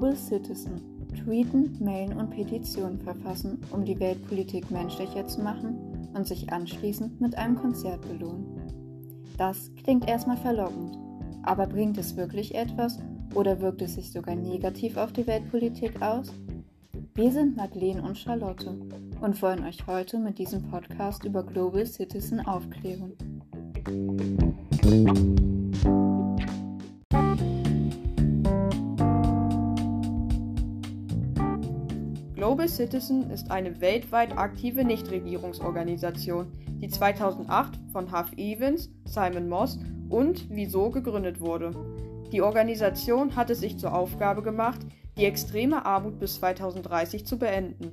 Global Citizen tweeten, mailen und Petitionen verfassen, um die Weltpolitik menschlicher zu machen und sich anschließend mit einem Konzert belohnen. Das klingt erstmal verlockend, aber bringt es wirklich etwas oder wirkt es sich sogar negativ auf die Weltpolitik aus? Wir sind Madeleine und Charlotte und wollen euch heute mit diesem Podcast über Global Citizen aufklären. Global Citizen ist eine weltweit aktive Nichtregierungsorganisation, die 2008 von Huff Evans, Simon Moss und Wieso gegründet wurde. Die Organisation hat es sich zur Aufgabe gemacht, die extreme Armut bis 2030 zu beenden.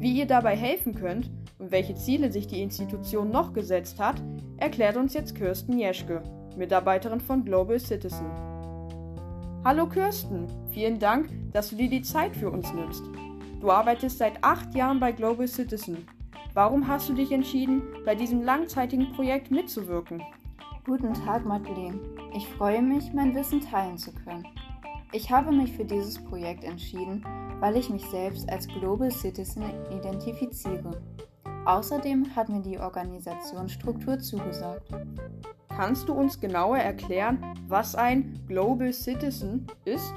Wie ihr dabei helfen könnt und welche Ziele sich die Institution noch gesetzt hat, erklärt uns jetzt Kirsten Jeschke, Mitarbeiterin von Global Citizen. Hallo Kirsten, vielen Dank, dass du dir die Zeit für uns nimmst. Du arbeitest seit acht Jahren bei Global Citizen. Warum hast du dich entschieden, bei diesem langzeitigen Projekt mitzuwirken? Guten Tag, Madeleine. Ich freue mich, mein Wissen teilen zu können. Ich habe mich für dieses Projekt entschieden, weil ich mich selbst als Global Citizen identifiziere. Außerdem hat mir die Organisationsstruktur zugesagt. Kannst du uns genauer erklären, was ein Global Citizen ist?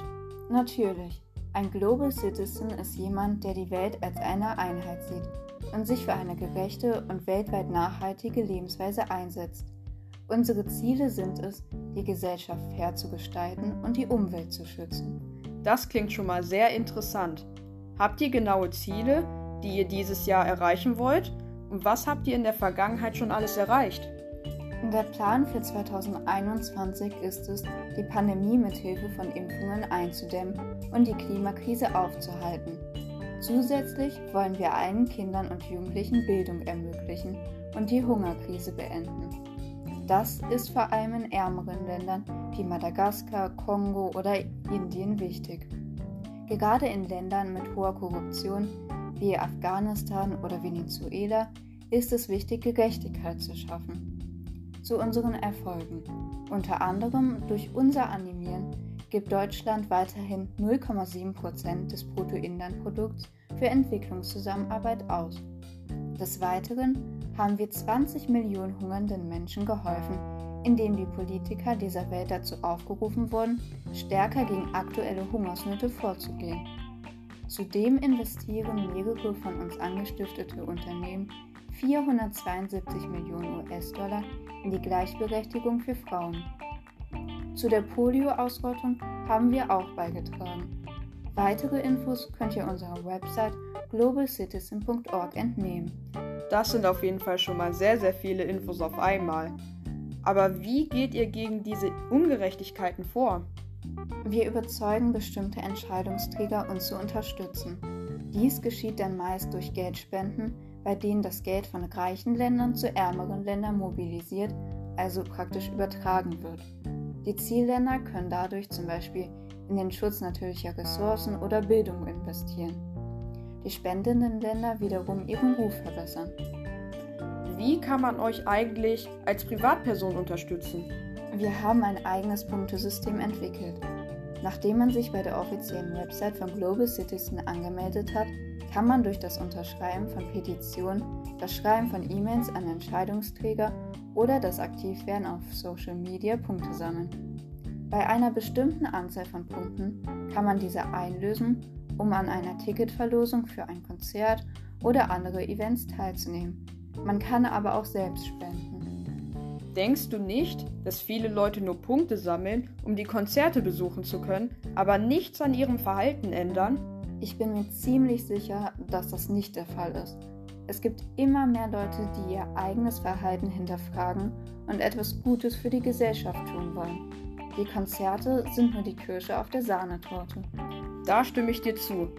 Natürlich. Ein Global Citizen ist jemand, der die Welt als eine Einheit sieht und sich für eine gerechte und weltweit nachhaltige Lebensweise einsetzt. Unsere Ziele sind es, die Gesellschaft fair zu gestalten und die Umwelt zu schützen. Das klingt schon mal sehr interessant. Habt ihr genaue Ziele, die ihr dieses Jahr erreichen wollt? Und was habt ihr in der Vergangenheit schon alles erreicht? Der Plan für 2021 ist es, die Pandemie mit Hilfe von Impfungen einzudämmen und die Klimakrise aufzuhalten. Zusätzlich wollen wir allen Kindern und Jugendlichen Bildung ermöglichen und die Hungerkrise beenden. Das ist vor allem in ärmeren Ländern wie Madagaskar, Kongo oder Indien wichtig. Gerade in Ländern mit hoher Korruption wie Afghanistan oder Venezuela ist es wichtig, Gerechtigkeit zu schaffen zu unseren Erfolgen. Unter anderem durch unser Animieren gibt Deutschland weiterhin 0,7% des Bruttoinlandprodukts für Entwicklungszusammenarbeit aus. Des Weiteren haben wir 20 Millionen hungernden Menschen geholfen, indem die Politiker dieser Welt dazu aufgerufen wurden, stärker gegen aktuelle Hungersnöte vorzugehen. Zudem investieren mehrere von uns angestiftete Unternehmen 472 Millionen US-Dollar die Gleichberechtigung für Frauen. Zu der Polio-Ausrottung haben wir auch beigetragen. Weitere Infos könnt ihr unserer Website globalcitizen.org entnehmen. Das sind auf jeden Fall schon mal sehr, sehr viele Infos auf einmal. Aber wie geht ihr gegen diese Ungerechtigkeiten vor? Wir überzeugen bestimmte Entscheidungsträger, uns zu unterstützen. Dies geschieht dann meist durch Geldspenden, bei denen das Geld von reichen Ländern zu ärmeren Ländern mobilisiert, also praktisch übertragen wird. Die Zielländer können dadurch zum Beispiel in den Schutz natürlicher Ressourcen oder Bildung investieren. Die spendenden Länder wiederum ihren Ruf verbessern. Wie kann man euch eigentlich als Privatperson unterstützen? Wir haben ein eigenes Punktesystem entwickelt. Nachdem man sich bei der offiziellen Website von Global Citizen angemeldet hat, kann man durch das Unterschreiben von Petitionen, das Schreiben von E-Mails an Entscheidungsträger oder das Aktivwerden auf Social Media Punkte sammeln. Bei einer bestimmten Anzahl von Punkten kann man diese einlösen, um an einer Ticketverlosung für ein Konzert oder andere Events teilzunehmen. Man kann aber auch selbst spenden. Denkst du nicht, dass viele Leute nur Punkte sammeln, um die Konzerte besuchen zu können, aber nichts an ihrem Verhalten ändern? Ich bin mir ziemlich sicher, dass das nicht der Fall ist. Es gibt immer mehr Leute, die ihr eigenes Verhalten hinterfragen und etwas Gutes für die Gesellschaft tun wollen. Die Konzerte sind nur die Kirsche auf der Sahnetorte. Da stimme ich dir zu.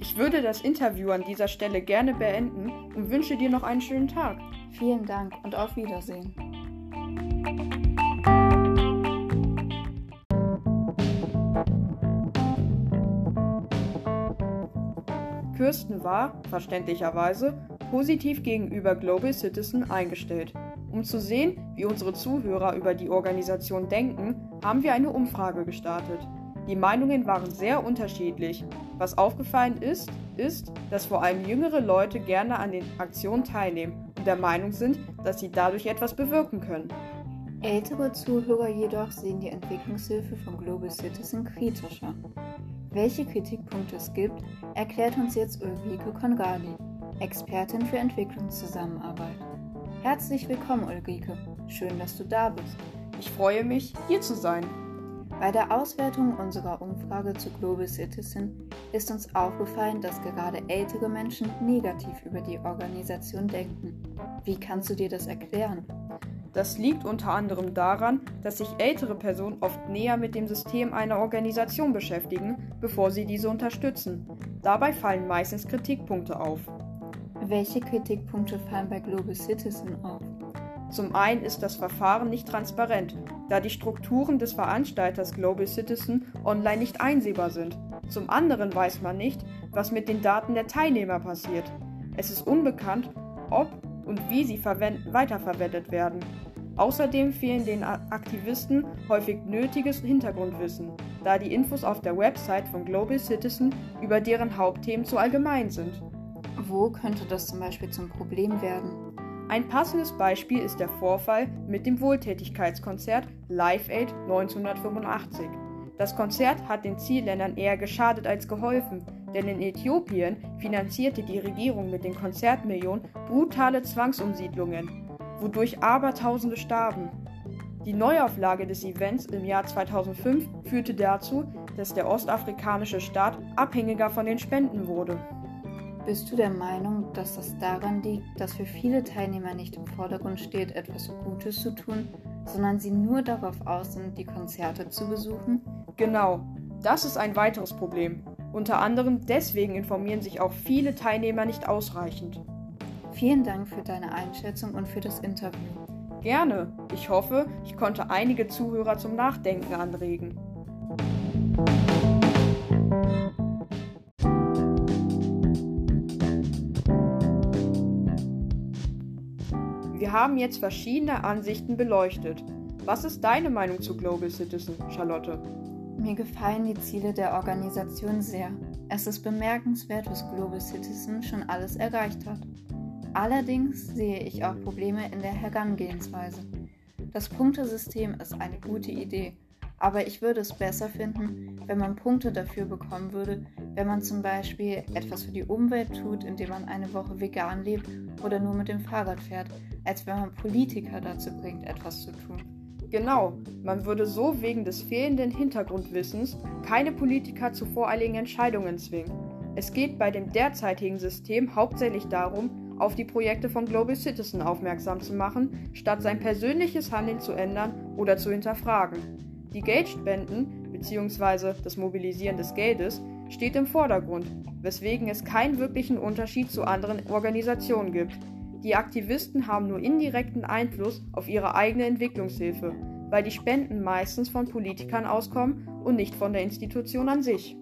Ich würde das Interview an dieser Stelle gerne beenden und wünsche dir noch einen schönen Tag. Vielen Dank und auf Wiedersehen. Kirsten war, verständlicherweise, positiv gegenüber Global Citizen eingestellt. Um zu sehen, wie unsere Zuhörer über die Organisation denken, haben wir eine Umfrage gestartet. Die Meinungen waren sehr unterschiedlich. Was aufgefallen ist, ist, dass vor allem jüngere Leute gerne an den Aktionen teilnehmen und der Meinung sind, dass sie dadurch etwas bewirken können. Ältere Zuhörer jedoch sehen die Entwicklungshilfe von Global Citizen kritischer. Welche Kritikpunkte es gibt, erklärt uns jetzt Ulrike Konradi, Expertin für Entwicklungszusammenarbeit. Herzlich willkommen, Ulrike. Schön, dass du da bist. Ich freue mich, hier zu sein. Bei der Auswertung unserer Umfrage zu Global Citizen ist uns aufgefallen, dass gerade ältere Menschen negativ über die Organisation denken. Wie kannst du dir das erklären? Das liegt unter anderem daran, dass sich ältere Personen oft näher mit dem System einer Organisation beschäftigen, bevor sie diese unterstützen. Dabei fallen meistens Kritikpunkte auf. Welche Kritikpunkte fallen bei Global Citizen auf? Zum einen ist das Verfahren nicht transparent, da die Strukturen des Veranstalters Global Citizen online nicht einsehbar sind. Zum anderen weiß man nicht, was mit den Daten der Teilnehmer passiert. Es ist unbekannt, ob und wie sie weiterverwendet werden. Außerdem fehlen den Aktivisten häufig nötiges Hintergrundwissen, da die Infos auf der Website von Global Citizen über deren Hauptthemen zu allgemein sind. Wo könnte das zum Beispiel zum Problem werden? Ein passendes Beispiel ist der Vorfall mit dem Wohltätigkeitskonzert Live Aid 1985. Das Konzert hat den Zielländern eher geschadet als geholfen, denn in Äthiopien finanzierte die Regierung mit den Konzertmillionen brutale Zwangsumsiedlungen wodurch Abertausende starben. Die Neuauflage des Events im Jahr 2005 führte dazu, dass der ostafrikanische Staat abhängiger von den Spenden wurde. Bist du der Meinung, dass das daran liegt, dass für viele Teilnehmer nicht im Vordergrund steht, etwas Gutes zu tun, sondern sie nur darauf aus sind, die Konzerte zu besuchen? Genau, das ist ein weiteres Problem. Unter anderem deswegen informieren sich auch viele Teilnehmer nicht ausreichend. Vielen Dank für deine Einschätzung und für das Interview. Gerne. Ich hoffe, ich konnte einige Zuhörer zum Nachdenken anregen. Wir haben jetzt verschiedene Ansichten beleuchtet. Was ist deine Meinung zu Global Citizen, Charlotte? Mir gefallen die Ziele der Organisation sehr. Es ist bemerkenswert, was Global Citizen schon alles erreicht hat. Allerdings sehe ich auch Probleme in der Herangehensweise. Das Punktesystem ist eine gute Idee, aber ich würde es besser finden, wenn man Punkte dafür bekommen würde, wenn man zum Beispiel etwas für die Umwelt tut, indem man eine Woche vegan lebt oder nur mit dem Fahrrad fährt, als wenn man Politiker dazu bringt, etwas zu tun. Genau, man würde so wegen des fehlenden Hintergrundwissens keine Politiker zu voreiligen Entscheidungen zwingen. Es geht bei dem derzeitigen System hauptsächlich darum, auf die Projekte von Global Citizen aufmerksam zu machen, statt sein persönliches Handeln zu ändern oder zu hinterfragen. Die Geldspenden bzw. das Mobilisieren des Geldes steht im Vordergrund, weswegen es keinen wirklichen Unterschied zu anderen Organisationen gibt. Die Aktivisten haben nur indirekten Einfluss auf ihre eigene Entwicklungshilfe, weil die Spenden meistens von Politikern auskommen und nicht von der Institution an sich.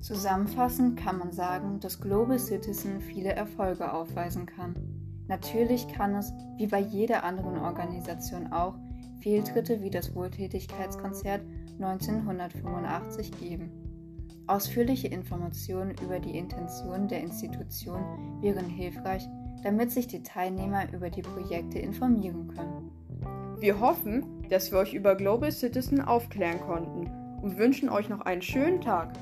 Zusammenfassend kann man sagen, dass Global Citizen viele Erfolge aufweisen kann. Natürlich kann es, wie bei jeder anderen Organisation auch, Fehltritte wie das Wohltätigkeitskonzert 1985 geben. Ausführliche Informationen über die Intention der Institution wären hilfreich, damit sich die Teilnehmer über die Projekte informieren können. Wir hoffen, dass wir euch über Global Citizen aufklären konnten und wünschen euch noch einen schönen Tag.